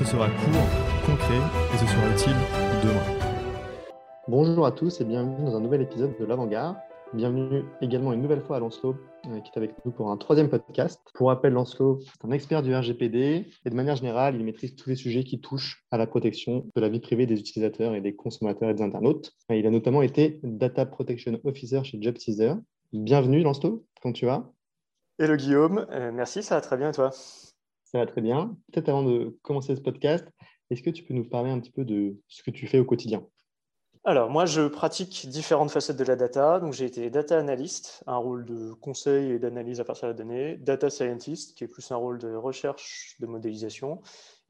Ce sera court, concret et ce sera utile demain. Bonjour à tous et bienvenue dans un nouvel épisode de l'Avant-Garde. Bienvenue également une nouvelle fois à Lancelot euh, qui est avec nous pour un troisième podcast. Pour rappel, Lancelot est un expert du RGPD et de manière générale, il maîtrise tous les sujets qui touchent à la protection de la vie privée des utilisateurs et des consommateurs et des internautes. Il a notamment été Data Protection Officer chez JobTeaser. Bienvenue Lancelot, comment tu vas? Hello Guillaume, euh, merci, ça va très bien et toi? Ça va très bien. Peut-être avant de commencer ce podcast, est-ce que tu peux nous parler un petit peu de ce que tu fais au quotidien? Alors, moi, je pratique différentes facettes de la data. Donc, j'ai été data analyst, un rôle de conseil et d'analyse à partir de la donnée, data scientist, qui est plus un rôle de recherche, de modélisation,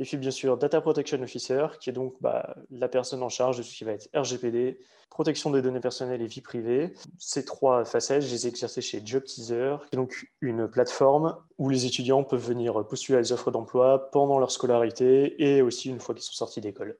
et puis, bien sûr, data protection officer, qui est donc bah, la personne en charge de ce qui va être RGPD, protection des données personnelles et vie privée. Ces trois facettes, je les ai exercées chez JobTeaser, qui est donc une plateforme où les étudiants peuvent venir postuler à des offres d'emploi pendant leur scolarité et aussi une fois qu'ils sont sortis d'école.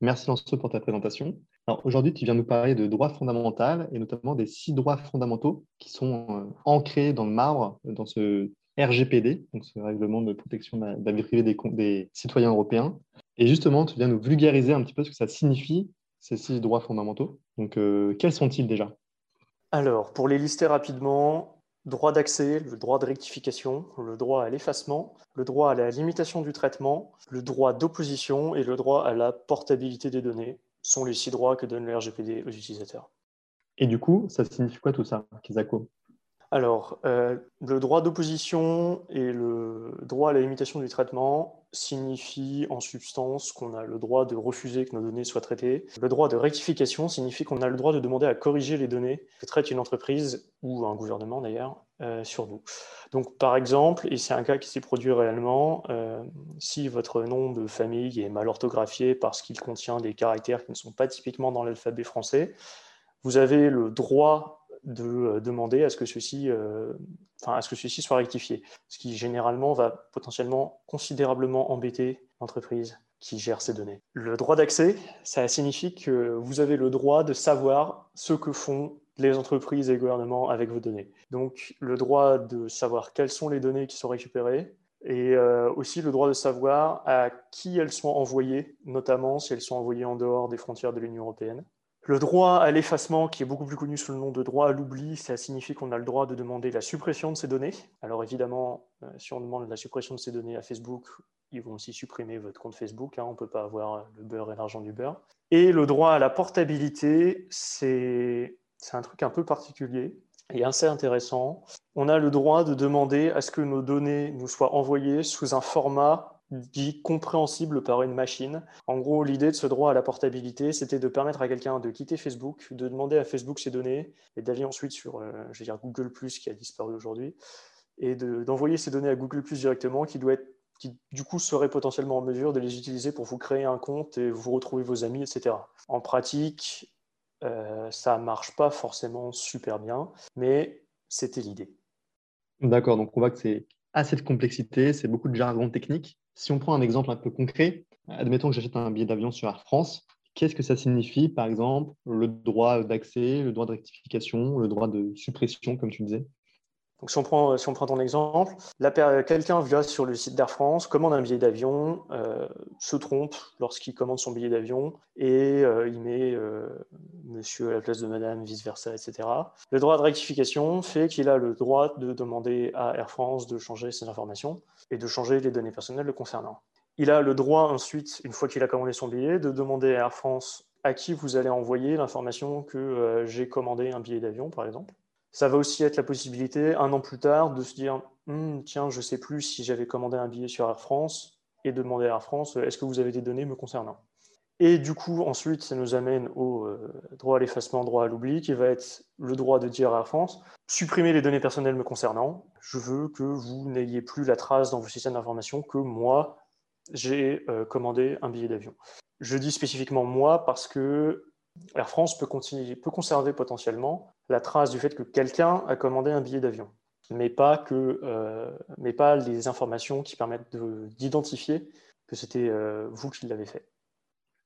Merci Lancelot pour ta présentation. Aujourd'hui, tu viens nous parler de droits fondamentaux et notamment des six droits fondamentaux qui sont euh, ancrés dans le marbre, dans ce RGPD, donc ce règlement de protection de la vie privée des, citoyens européens. Et justement, tu viens nous vulgariser un petit peu ce que ça signifie, ces six droits fondamentaux. Donc, euh, quels sont-ils déjà? Alors, pour les lister rapidement, droit d'accès, le droit de rectification, le droit à l'effacement, le droit à la limitation du traitement, le droit d'opposition et le droit à la portabilité des données sont les six droits que donne le RGPD aux utilisateurs. Et du coup, ça signifie quoi tout ça, Kizako alors, euh, le droit d'opposition et le droit à la limitation du traitement signifient en substance qu'on a le droit de refuser que nos données soient traitées. Le droit de rectification signifie qu'on a le droit de demander à corriger les données que traite une entreprise ou un gouvernement d'ailleurs euh, sur nous. Donc, par exemple, et c'est un cas qui s'est produit réellement, euh, si votre nom de famille est mal orthographié parce qu'il contient des caractères qui ne sont pas typiquement dans l'alphabet français, vous avez le droit de euh, demander à ce que ceci, euh, à ce que ceci soit rectifié, ce qui généralement va potentiellement considérablement embêter l'entreprise qui gère ces données. Le droit d'accès, ça signifie que vous avez le droit de savoir ce que font les entreprises et les gouvernements avec vos données. Donc le droit de savoir quelles sont les données qui sont récupérées, et euh, aussi le droit de savoir à qui elles sont envoyées, notamment si elles sont envoyées en dehors des frontières de l'Union européenne. Le droit à l'effacement, qui est beaucoup plus connu sous le nom de droit à l'oubli, ça signifie qu'on a le droit de demander la suppression de ces données. Alors évidemment, euh, si on demande la suppression de ces données à Facebook, ils vont aussi supprimer votre compte Facebook. Hein. on ne peut pas avoir le beurre et l'argent du beurre. Et le droit à la portabilité, c'est un truc un peu particulier et assez intéressant. On a le droit de demander à ce que nos données nous soient envoyées sous un format dit compréhensible par une machine. En gros, l'idée de ce droit à la portabilité, c'était de permettre à quelqu'un de quitter Facebook, de demander à Facebook ses données et d'aller ensuite sur, euh, je dire, Google qui a disparu aujourd'hui, et d'envoyer ces données à Google directement, qui doit être qui du coup serait potentiellement en mesure de les utiliser pour vous créer un compte et vous retrouver vos amis, etc. En pratique, euh, ça marche pas forcément super bien, mais c'était l'idée. D'accord, donc on voit que c'est assez de complexité, c'est beaucoup de jargon technique. Si on prend un exemple un peu concret, admettons que j'achète un billet d'avion sur Air France, qu'est-ce que ça signifie, par exemple, le droit d'accès, le droit de rectification, le droit de suppression, comme tu disais? Donc, si on prend, ton exemple, quelqu'un vient sur le site d'Air France, commande un billet d'avion, euh, se trompe lorsqu'il commande son billet d'avion et euh, il met euh, monsieur à la place de madame, vice-versa, etc. Le droit de rectification fait qu'il a le droit de demander à Air France de changer ses informations et de changer les données personnelles le concernant. Il a le droit ensuite, une fois qu'il a commandé son billet, de demander à Air France à qui vous allez envoyer l'information que j'ai commandé un billet d'avion, par exemple. Ça va aussi être la possibilité, un an plus tard, de se dire hmm, tiens, je ne sais plus si j'avais commandé un billet sur Air France et de demander à Air France est-ce que vous avez des données me concernant? Et du coup, ensuite, ça nous amène au euh, droit à l'effacement, droit à l'oubli, qui va être le droit de dire à Air France supprimez les données personnelles me concernant. Je veux que vous n'ayez plus la trace dans vos systèmes d'information que moi, j'ai commandé un billet d'avion. Je dis spécifiquement moi parce que Air France peut, continuer, peut conserver potentiellement la trace du fait que quelqu'un a commandé un billet d'avion, mais, pas que, mais pas les informations qui permettent d'identifier que c'était vous qui l'avez fait.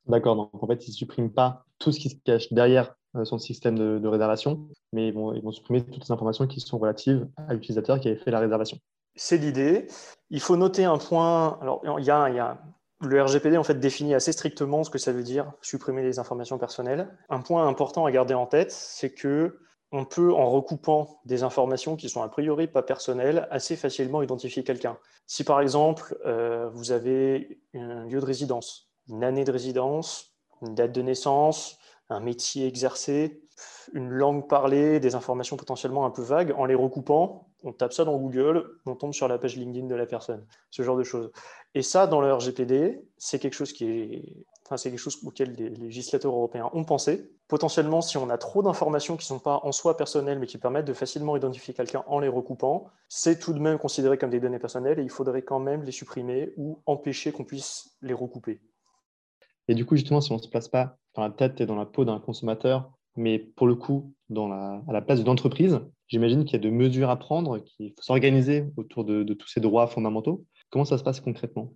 D'accord, donc en fait, ils ne suppriment pas tout ce qui se cache derrière euh, son système de, réservation, mais ils vont, ils vont, supprimer toutes les informations qui sont relatives à l'utilisateur qui avait fait la réservation. C'est l'idée. Il faut noter un point. Alors, il y a, il y a le RGPD en fait définit assez strictement ce que ça veut dire supprimer les informations personnelles. Un point important à garder en tête, c'est que on peut, en recoupant des informations qui sont a priori pas personnelles, assez facilement identifier quelqu'un. Si par exemple euh, vous avez un lieu de résidence une année de résidence, une date de naissance, un métier exercé, une langue parlée, des informations potentiellement un peu vagues, en les recoupant, on tape ça dans Google, on tombe sur la page LinkedIn de la personne, ce genre de choses. Et ça, dans le RGPD, c'est quelque chose qui est, enfin, c'est quelque chose auquel les législateurs européens ont pensé. Potentiellement, si on a trop d'informations qui ne sont pas en soi personnelles, mais qui permettent de facilement identifier quelqu'un en les recoupant, c'est tout de même considéré comme des données personnelles et il faudrait quand même les supprimer ou empêcher qu'on puisse les recouper. Et du coup, justement, si on ne se place pas dans la tête et dans la peau d'un consommateur, mais pour le coup, à la place d'une entreprise, j'imagine qu'il y a de mesures à prendre, qu'il faut s'organiser autour de, tous ces droits fondamentaux. Comment ça se passe concrètement?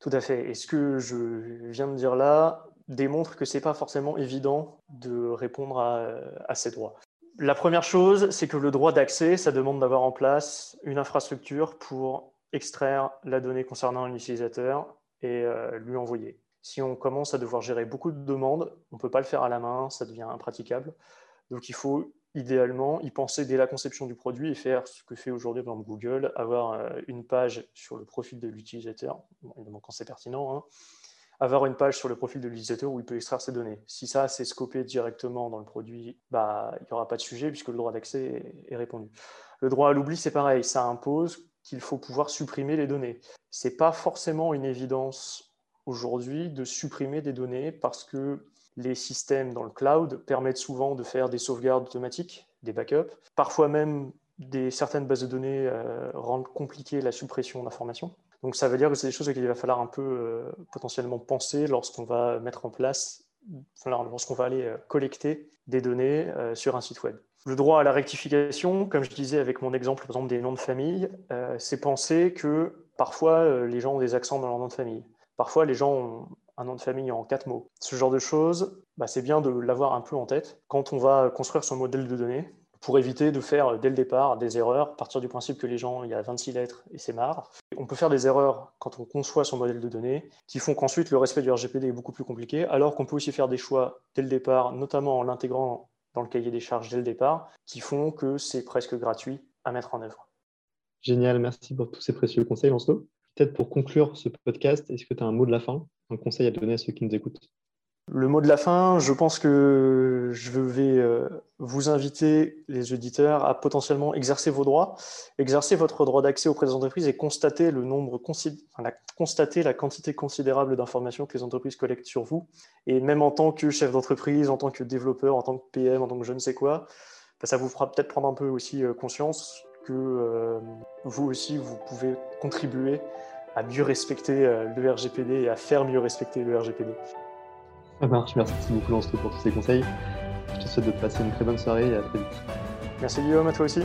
Tout à fait. Et ce que je viens de dire là démontre que ce n'est pas forcément évident de répondre à, à ces droits. La première chose, c'est que le droit d'accès, ça demande d'avoir en place une infrastructure pour extraire la donnée concernant un utilisateur et euh, lui envoyer. Si on commence à devoir gérer beaucoup de demandes, on ne peut pas le faire à la main, ça devient impraticable. Donc il faut idéalement y penser dès la conception du produit et faire ce que fait aujourd'hui Google, avoir euh, une page sur le profil de l'utilisateur, évidemment quand c'est pertinent, hein, avoir une page sur le profil de l'utilisateur où il peut extraire ses données. Si ça c'est scopé directement dans le produit, bah, il n'y aura pas de sujet puisque le droit d'accès est répondu. Le droit à l'oubli, c'est pareil, ça impose qu'il faut pouvoir supprimer les données. Ce n'est pas forcément une évidence aujourd'hui de supprimer des données parce que les systèmes dans le cloud permettent souvent de faire des sauvegardes automatiques, des backups. Parfois même, certaines bases de données euh, rendent compliqué la suppression d'informations. Donc ça veut dire que c'est des choses auxquelles il va falloir un peu euh, potentiellement penser lorsqu'on va mettre en place, lorsqu'on va aller euh, collecter des données sur un site web. Le droit à la rectification, comme je disais avec mon exemple par exemple des noms de famille, c'est penser que parfois les gens ont des accents dans leur nom de famille. Parfois, les gens ont un nom de famille en quatre mots. Ce genre de choses, bah, c'est bien de l'avoir un peu en tête quand on va construire son modèle de données pour éviter de faire dès le départ des erreurs, partir du principe que les gens, il y a 26 lettres et c'est marre. On peut faire des erreurs quand on conçoit son modèle de données qui font qu'ensuite le respect du RGPD est beaucoup plus compliqué, alors qu'on peut aussi faire des choix dès le départ, notamment en l'intégrant dans le cahier des charges dès le départ, qui font que c'est presque gratuit à mettre en œuvre. Génial, merci pour tous ces précieux conseils, Lancelot. Peut-être pour conclure ce podcast, est-ce que tu as un mot de la fin, un conseil à donner à ceux qui nous écoutent? Le mot de la fin, je pense que je vais euh, vous inviter, les auditeurs, à potentiellement exercer vos droits, exercer votre droit d'accès auprès des entreprises et constater le nombre, constater la quantité considérable d'informations que les entreprises collectent sur vous. Et même en tant que chef d'entreprise, en tant que développeur, en tant que PM, en tant que je ne sais quoi, bah, ça vous fera peut-être prendre un peu aussi euh, conscience que euh, vous aussi, vous pouvez contribuer à mieux respecter euh, le RGPD et à faire mieux respecter le RGPD. Ça marche, merci beaucoup Lance pour tous ces conseils. Je te souhaite de passer une très bonne soirée et à très vite. Merci Guillaume, à toi aussi.